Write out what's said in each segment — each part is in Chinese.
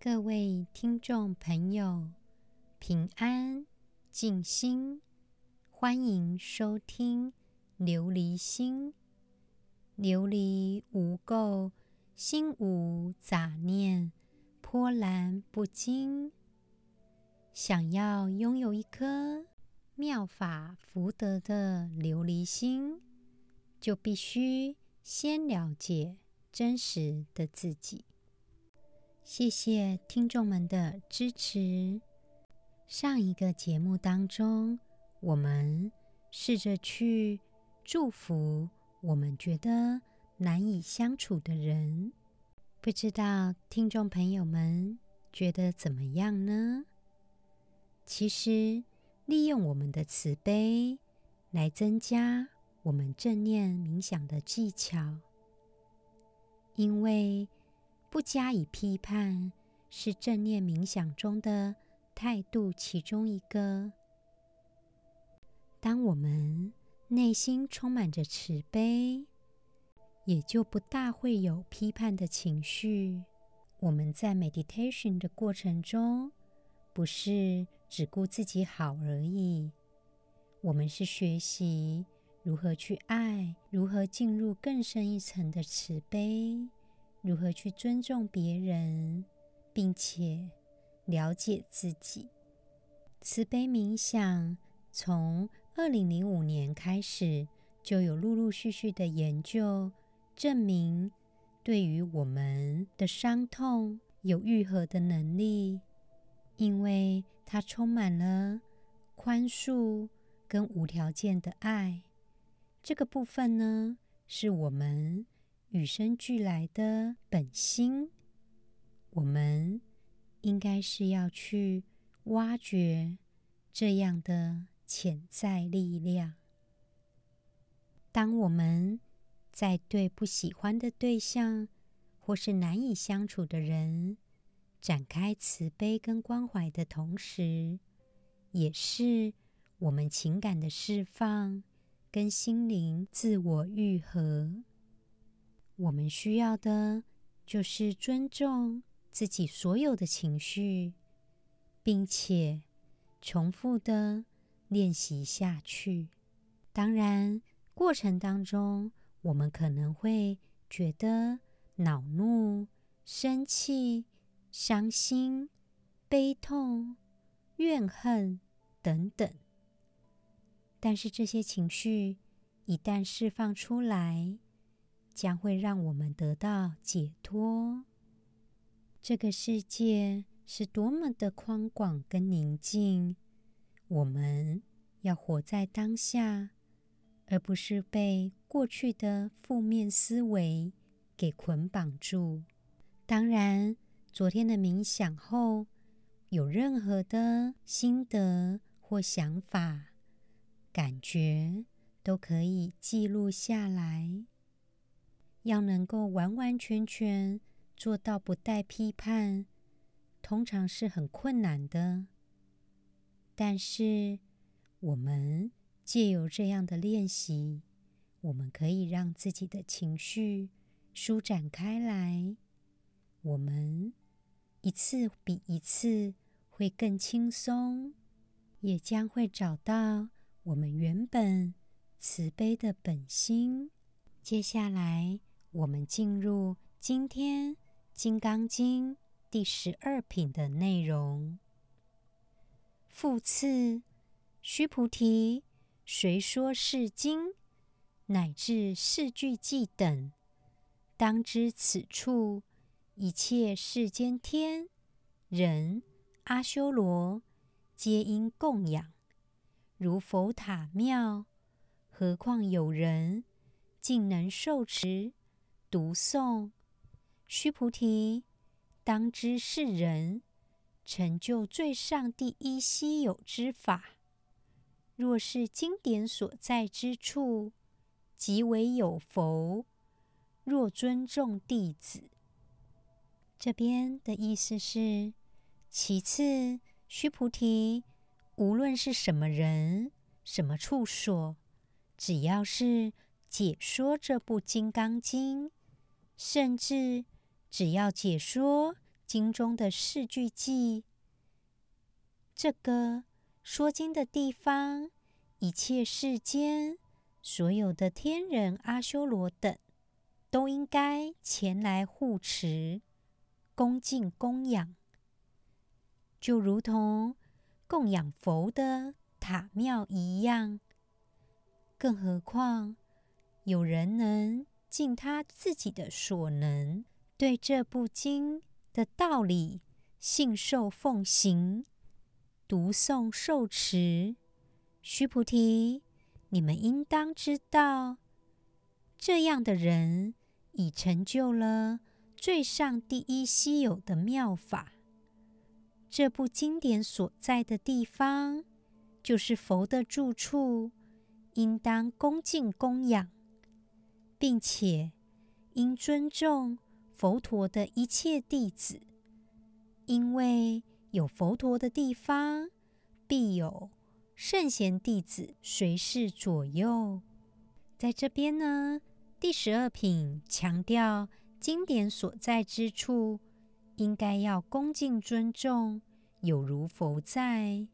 各位听众朋友，平安静心，欢迎收听琉璃心。琉璃无垢，心无杂念，波澜不惊。想要拥有一颗妙法福德的琉璃心，就必须先了解真实的自己。谢谢听众们的支持。上一个节目当中，我们试着去祝福我们觉得难以相处的人，不知道听众朋友们觉得怎么样呢？其实，利用我们的慈悲来增加我们正念冥想的技巧，因为，不加以批判，是正念冥想中的态度其中一个。当我们内心充满着慈悲，也就不大会有批判的情绪。我们在 meditation 的过程中，不是只顾自己好而已，我们是学习如何去爱，如何进入更深一层的慈悲。如何去尊重别人，并且了解自己？慈悲冥想从二零零五年开始，就有陆陆续续的研究证明，对于我们的伤痛有愈合的能力，因为它充满了宽恕跟无条件的爱。这个部分呢，是我们。与生俱来的本心，我们应该是要去挖掘这样的潜在力量。当我们在对不喜欢的对象或是难以相处的人展开慈悲跟关怀的同时，也是我们情感的释放跟心灵自我愈合。我们需要的就是尊重自己所有的情绪，并且重复的练习下去。当然，过程当中我们可能会觉得恼怒、生气、伤心、悲痛、怨恨等等，但是这些情绪一旦释放出来，将会让我们得到解脱。这个世界是多么的宽广跟宁静，我们要活在当下，而不是被过去的负面思维给捆绑住。当然，昨天的冥想后，有任何的心得或想法、感觉，都可以记录下来。要能够完完全全做到不带批判，通常是很困难的。但是，我们借由这样的练习，我们可以让自己的情绪舒展开来。我们一次比一次会更轻松，也将会找到我们原本慈悲的本心。接下来。我们进入今天《金刚经》第十二品的内容。复次，须菩提，谁说是经，乃至四句偈等，当知此处一切世间天人阿修罗，皆因供养，如佛塔庙，何况有人竟能受持。读诵，须菩提，当知是人成就最上第一稀有之法。若是经典所在之处，即为有佛。若尊重弟子，这边的意思是：其次，须菩提，无论是什么人、什么处所，只要是解说这部《金刚经》。甚至只要解说经中的四句记。这个说经的地方，一切世间所有的天人阿修罗等，都应该前来护持、恭敬供养，就如同供养佛的塔庙一样。更何况，有人能尽他自己的所能，对这部经的道理信受奉行、读诵受持。须菩提，你们应当知道，这样的人已成就了最上第一稀有的妙法。这部经典所在的地方，就是佛的住处。应当恭敬供养，并且应尊重佛陀的一切弟子，因为有佛陀的地方，必有圣贤弟子随侍左右。在这边呢，第十二品强调经典所在之处，应该要恭敬尊重，有如佛在。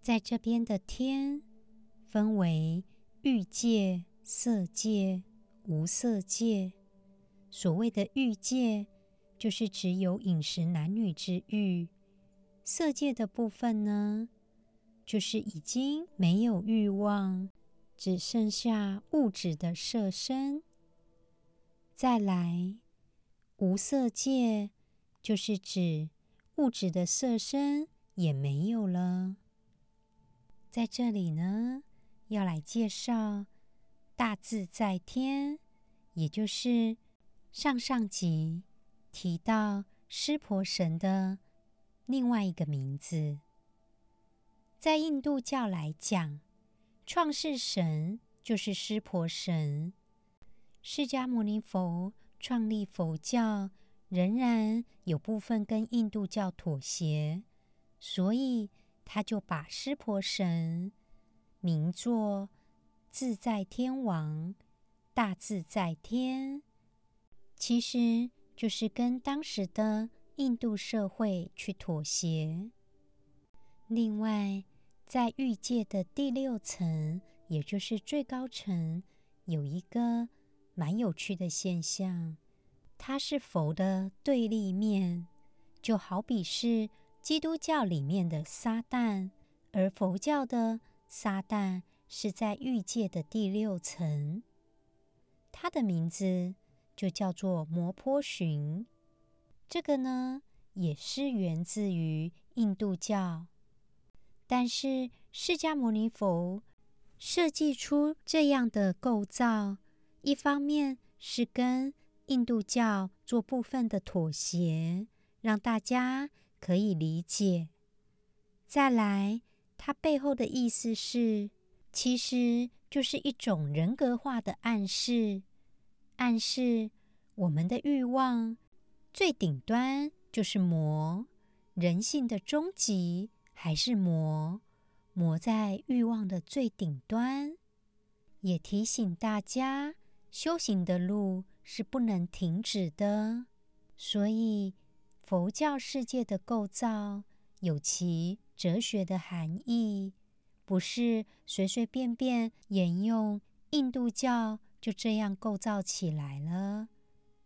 在这边的天。分为欲界、色界、无色界。所谓的欲界，就是只有饮食男女之欲；色界的部分呢，就是已经没有欲望，只剩下物质的色身。再来，无色界，就是指物质的色身也没有了。在这里呢。要来介绍大自在天，也就是上上集提到湿婆神的另外一个名字。在印度教来讲，创世神就是湿婆神。释迦牟尼佛创立佛教，仍然有部分跟印度教妥协，所以他就把湿婆神。名作自在天王、大自在天，其实就是跟当时的印度社会去妥协。另外，在欲界的第六层，也就是最高层，有一个蛮有趣的现象，它是佛的对立面，就好比是基督教里面的撒旦，而佛教的。撒旦是在欲界的第六层，它的名字就叫做摩波旬。这个呢，也是源自于印度教，但是释迦牟尼佛设计出这样的构造，一方面是跟印度教做部分的妥协，让大家可以理解。再来。它背后的意思是，其实就是一种人格化的暗示，暗示我们的欲望最顶端就是魔，人性的终极还是魔，魔在欲望的最顶端，也提醒大家，修行的路是不能停止的。所以，佛教世界的构造有其哲学的含义，不是随随便便沿用印度教就这样构造起来了。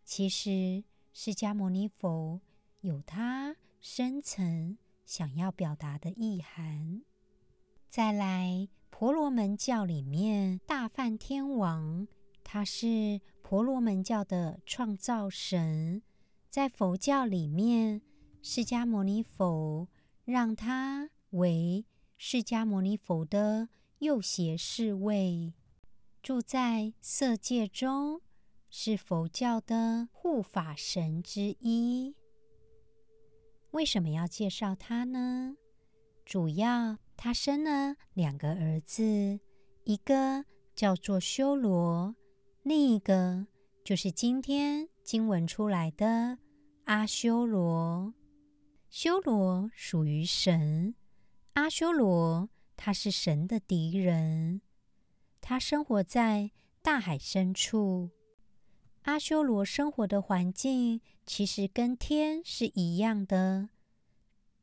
其实，释迦牟尼佛有他深层想要表达的意涵。再来，婆罗门教里面，大梵天王他是婆罗门教的创造神，在佛教里面，释迦牟尼佛。让他为释迦牟尼佛的右胁侍卫，住在色界中，是佛教的护法神之一。为什么要介绍他呢？主要他生了两个儿子，一个叫做修罗，另一个就是今天经文出来的阿修罗。修罗属于神，阿修罗他是神的敌人，他生活在大海深处。阿修罗生活的环境其实跟天是一样的。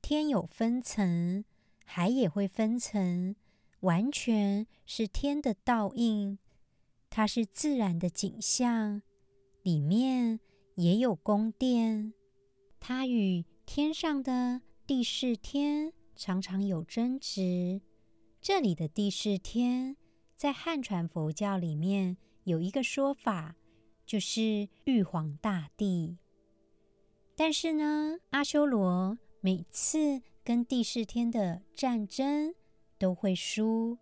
天有分层，海也会分层，完全是天的倒映。它是自然的景象，里面也有宫殿。它与天上的地势天常常有争执。这里的地势天，在汉传佛教里面有一个说法，就是玉皇大帝。但是呢，阿修罗每次跟地势天的战争都会输，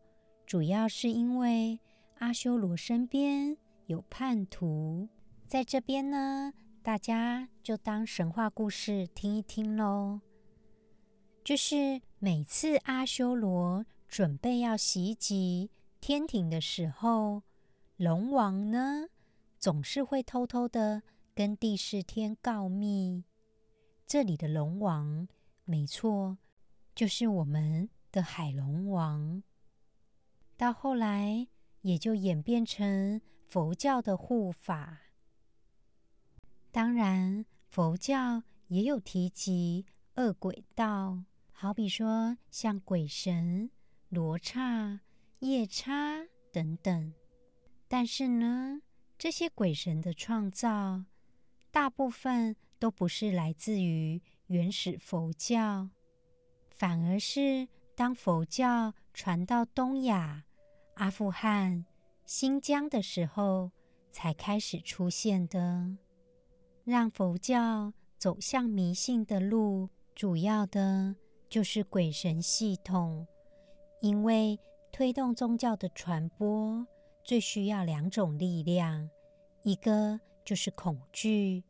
主要是因为阿修罗身边有叛徒。在这边呢，大家就当神话故事听一听喽。就是每次阿修罗准备要袭击天庭的时候，龙王呢，总是会偷偷的跟地势天告密。这里的龙王，没错，就是我们的海龙王。到后来，也就演变成佛教的护法。当然，佛教也有提及恶鬼道，好比说像鬼神、罗刹、夜叉等等。但是呢，这些鬼神的创造，大部分都不是来自于原始佛教，反而是当佛教传到东亚、阿富汗、新疆的时候，才开始出现的。让佛教走向迷信的路，主要的就是鬼神系统，因为推动宗教的传播。最需要两种力量，一个就是恐惧，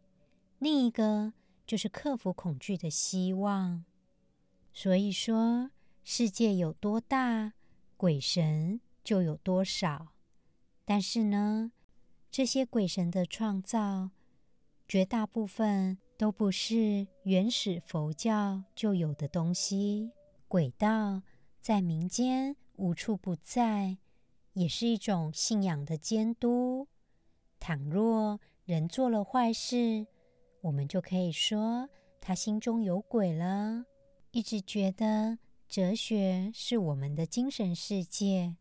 另一个就是克服恐惧的希望。所以说，世界有多大，鬼神就有多少。但是呢，这些鬼神的创造，绝大部分都不是原始佛教就有的东西。鬼道在民间无处不在。也是一种信仰的监督。倘若人做了坏事，我们就可以说他心中有鬼了。一直觉得哲学是我们的精神世界，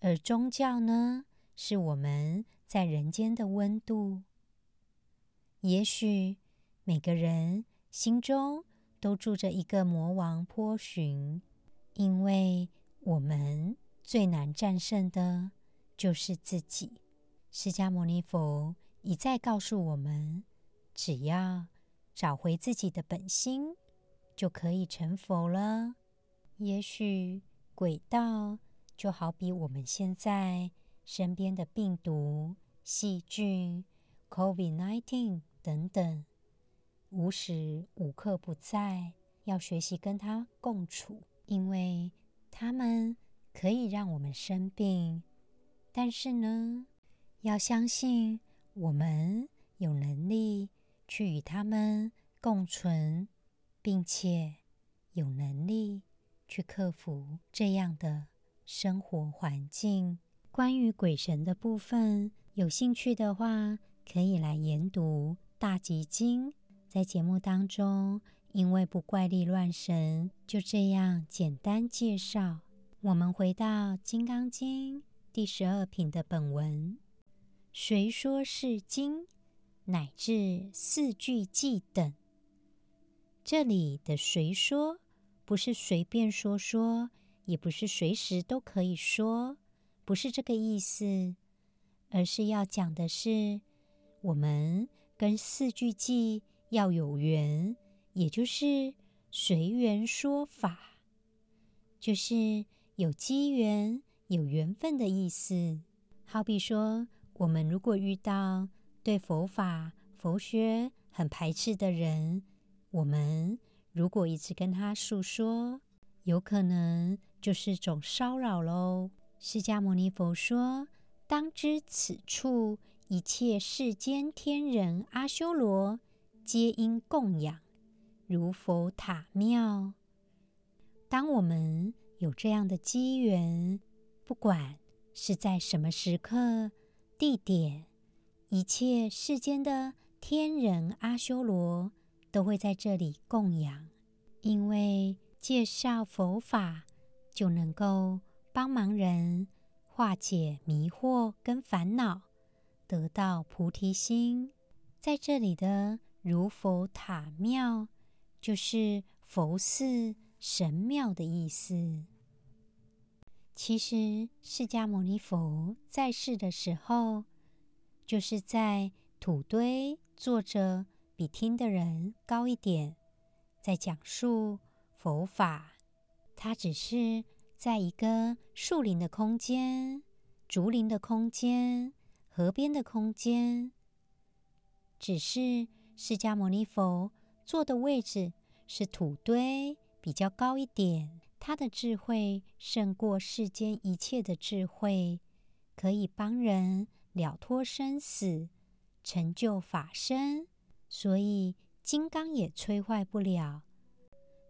而宗教呢，是我们在人间的温度。也许每个人心中都住着一个魔王波旬，因为我们。最难战胜的就是自己。释迦牟尼佛一再告诉我们，只要找回自己的本心，就可以成佛了。也许鬼道就好比我们现在身边的病毒、细菌、COVID-19 等等，无时无刻不在，要学习跟它共处，因为他们。可以让我们生病，但是呢，要相信我们有能力去与他们共存，并且有能力去克服这样的生活环境。关于鬼神的部分，有兴趣的话，可以来研读《大吉经》。在节目当中，因为不怪力乱神，就这样简单介绍。我们回到《金刚经》第十二品的本文，谁说是经，乃至四句偈等。这里的“谁说”不是随便说说，也不是随时都可以说，不是这个意思，而是要讲的是我们跟四句偈要有缘，也就是随缘说法，就是。有机缘、有缘分的意思，好比说，我们如果遇到对佛法、佛学很排斥的人，我们如果一直跟他诉说，有可能就是种骚扰喽。释迦牟尼佛说：“当知此处一切世间天人阿修罗，皆应供养，如佛塔庙。”当我们有这样的机缘，不管是在什么时刻、地点，一切世间的天人阿修罗都会在这里供养，因为介绍佛法就能够帮忙人化解迷惑跟烦恼，得到菩提心。在这里的如佛塔庙，就是佛寺、神庙的意思。其实，释迦牟尼佛在世的时候，就是在土堆坐着，比听的人高一点，在讲述佛法。他只是在一个树林的空间、竹林的空间、河边的空间。只是释迦牟尼佛坐的位置是土堆比较高一点，他的智慧胜过世间一切的智慧，可以帮人了脱生死，成就法身，所以金刚也摧坏不了。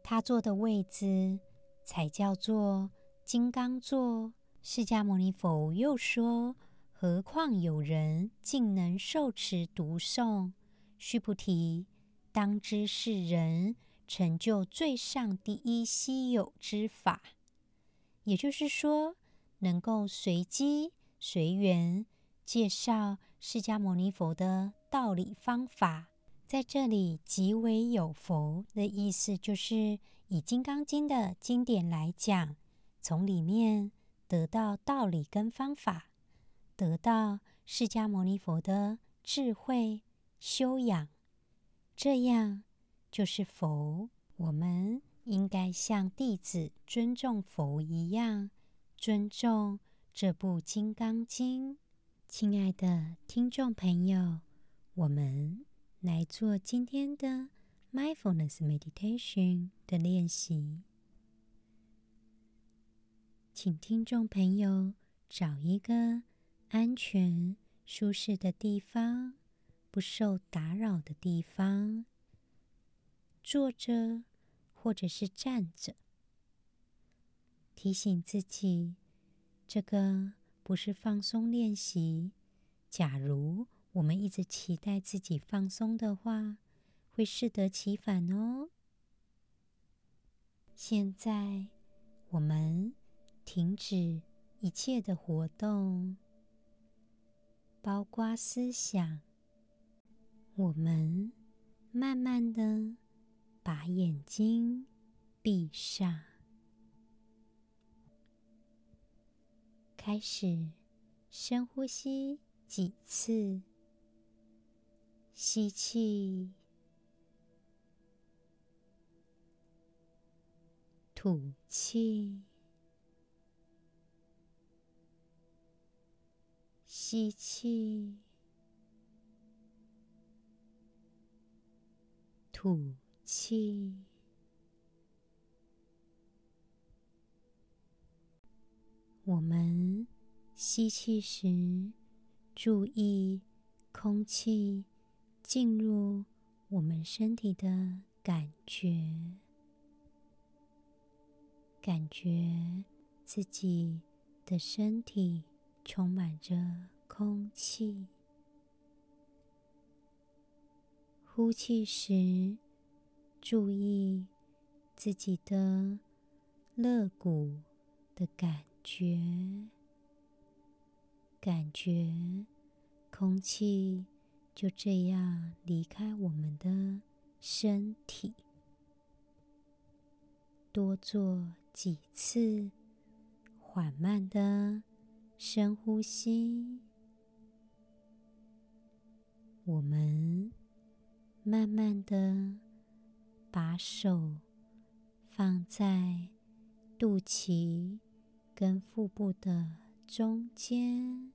他坐的位置才叫做金刚座。释迦牟尼佛又说。何况有人竟能受持读诵，须菩提，当知是人成就最上第一稀有之法。也就是说，能够随机随缘介绍释迦牟尼佛的道理方法，在这里极为有佛的意思，就是以《金刚经》的经典来讲，从里面得到道理跟方法。得到释迦牟尼佛的智慧修养，这样就是佛。我们应该像弟子尊重佛一样，尊重这部《金刚经》。亲爱的听众朋友，我们来做今天的 Mindfulness Meditation 的练习，请听众朋友找一个。安全、舒适的地方，不受打扰的地方，坐着或者是站着，提醒自己，这个不是放松练习。假如我们一直期待自己放松的话，会适得其反哦。现在，我们停止一切的活动。包括思想，我们慢慢的把眼睛闭上，开始深呼吸几次，吸气，吐气。吸气，吐气。我们吸气时，注意空气进入我们身体的感觉，感觉自己的身体充满着。空气，呼气时注意自己的肋骨的感觉，感觉空气就这样离开我们的身体。多做几次，缓慢的深呼吸。我们慢慢的把手放在肚脐跟腹部的中间，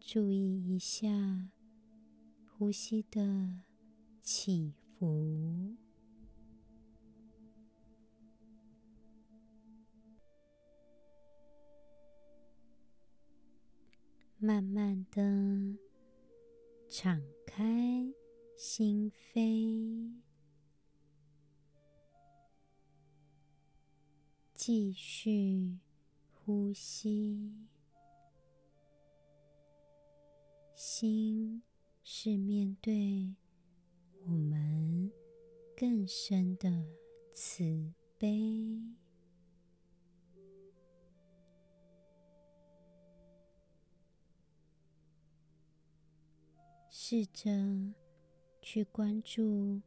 注意一下呼吸的起伏。慢慢的敞开心扉，继续呼吸，心是面对我们更深的慈悲，试着去关注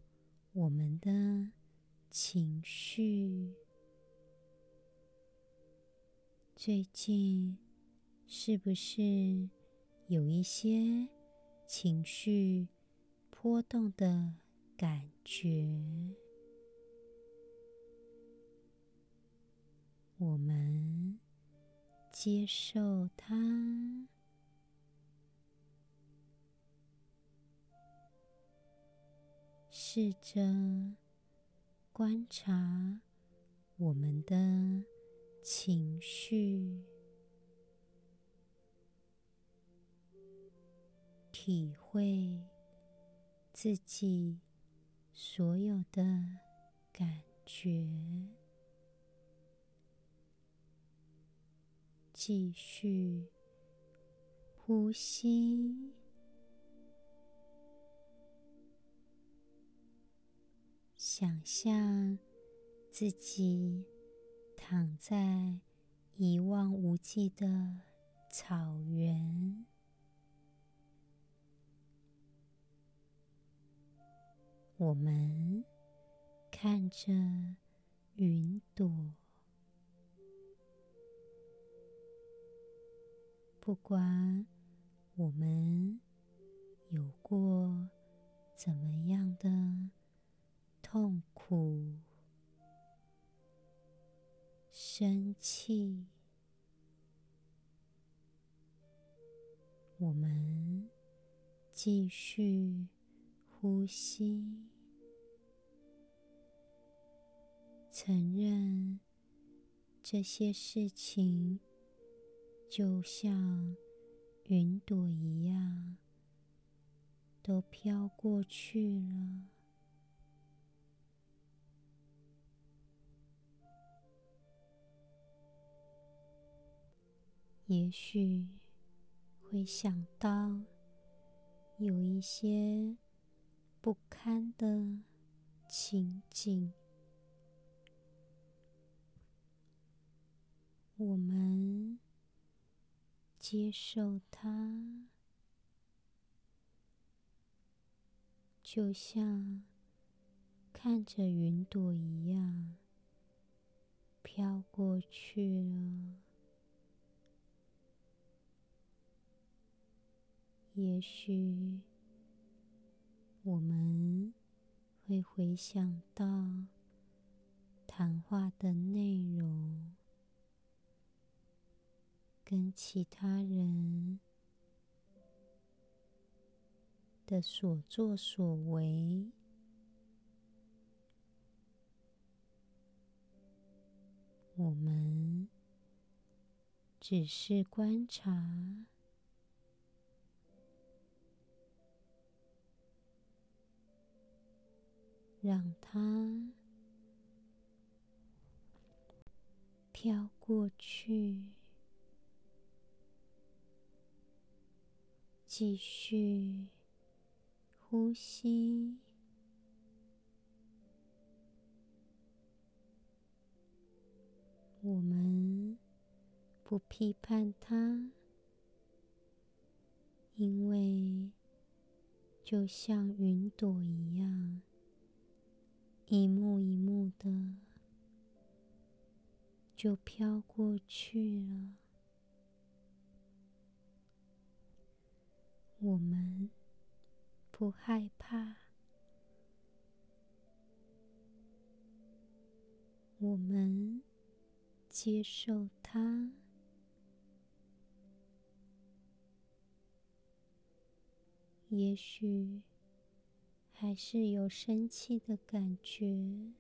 我们的情绪。最近是不是有一些情绪波动的感觉？我们接受它，试着观察我们的。情绪，体会自己所有的感觉，继续呼吸，想象自己。躺在一望无际的草原，我们看着云朵，不管我们有过怎么样的痛苦。生气，我们继续呼吸，承认这些事情就像云朵一样，都飘过去了。也许会想到有一些不堪的情景，我们接受它，就像看着云朵一样飘过去了。也许我们会回想到谈话的内容，跟其他人的所作所为，我们只是观察。让它飘过去，继续呼吸。我们不批判它，因为就像云朵一样。一幕一幕的就飘过去了。我们不害怕，我们接受它。也许。还是有生气的感觉，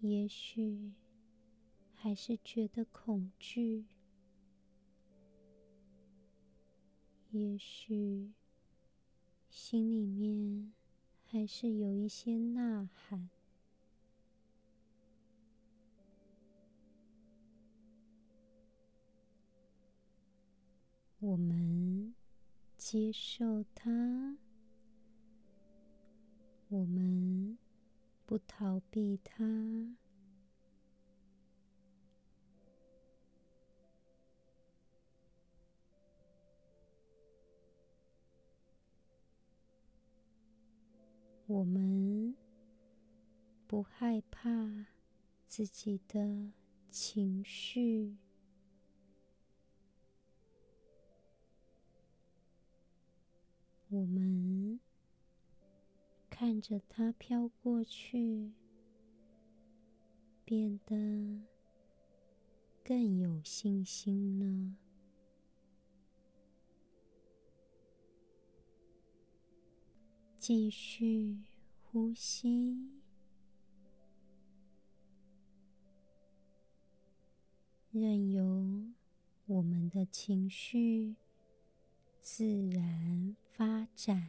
也许还是觉得恐惧，也许心里面还是有一些呐喊。我们接受它，我们不逃避它。我们不害怕自己的情绪，我们看着它飘过去，变得更有信心了。继续呼吸，任由我们的情绪自然发展，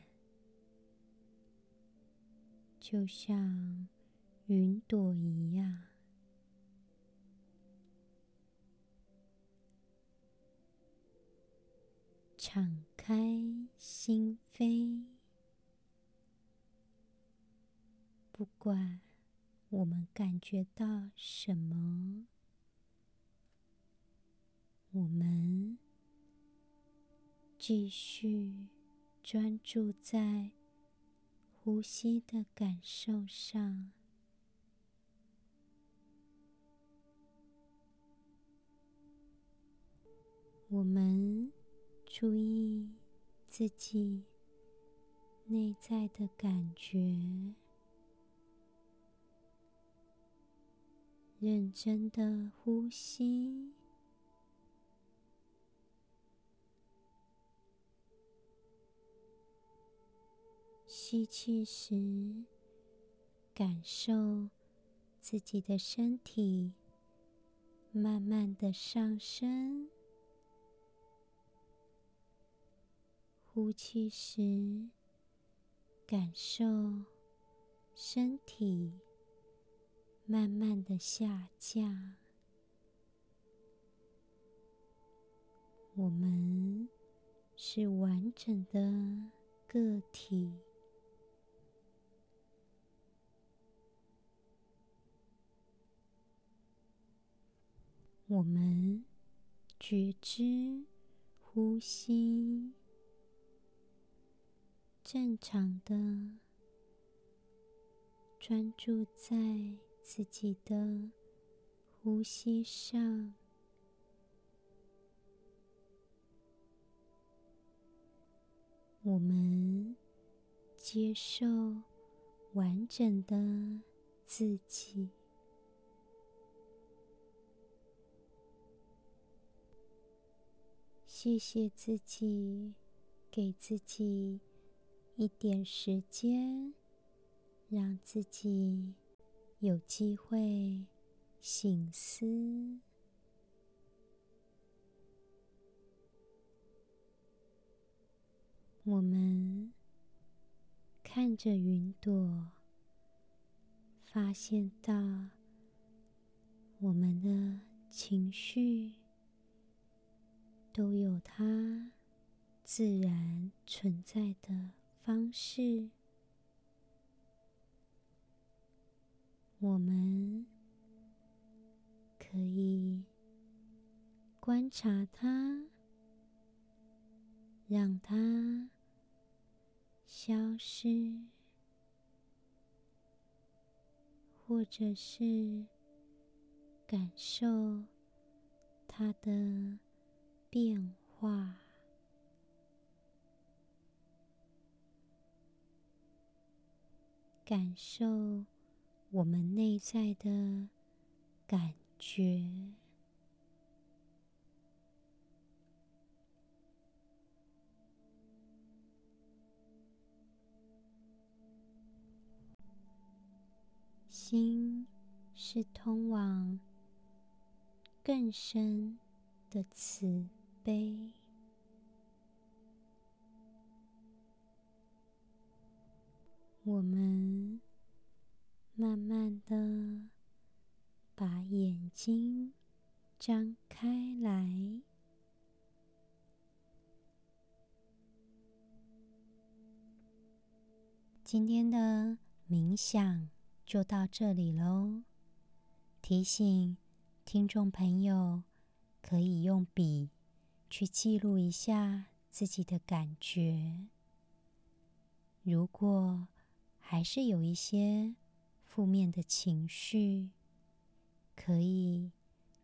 就像云朵一样，敞开心扉。不管我们感觉到什么，我们继续专注在呼吸的感受上。我们注意自己内在的感觉。认真的呼吸，吸气时，感受自己的身体慢慢的上升；呼气时，感受身体。慢慢的下降，我们是完整的个体。我们觉知呼吸，正常的专注在。自己的呼吸上，我们接受完整的自己。谢谢自己，给自己一点时间，让自己。有机会醒思，我们看着云朵，发现到我们的情绪都有它自然存在的方式。我们可以观察它，让它消失，或者是感受它的变化，感受。我们内在的感觉，心是通往更深的词杯我们慢慢的把眼睛张开来今天的冥想就到这里喽，提醒听众朋友可以用笔。去记录一下自己的感觉。如果还是有一些负面的情绪，可以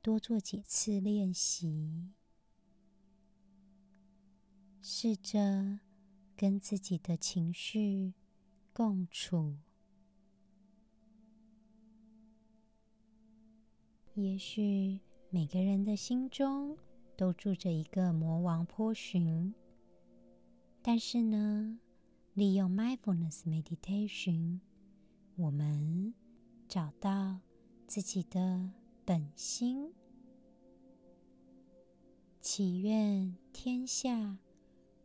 多做几次练习，试着跟自己的情绪共处。也许每个人的心中都住着一个魔王波旬，但是呢，利用 Mindfulness Meditation，我们找到自己的本心，祈愿天下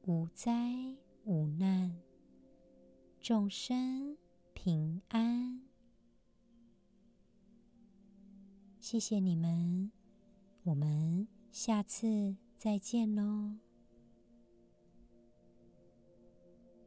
无灾无难，众生平安。谢谢你们，我们下次再见喽。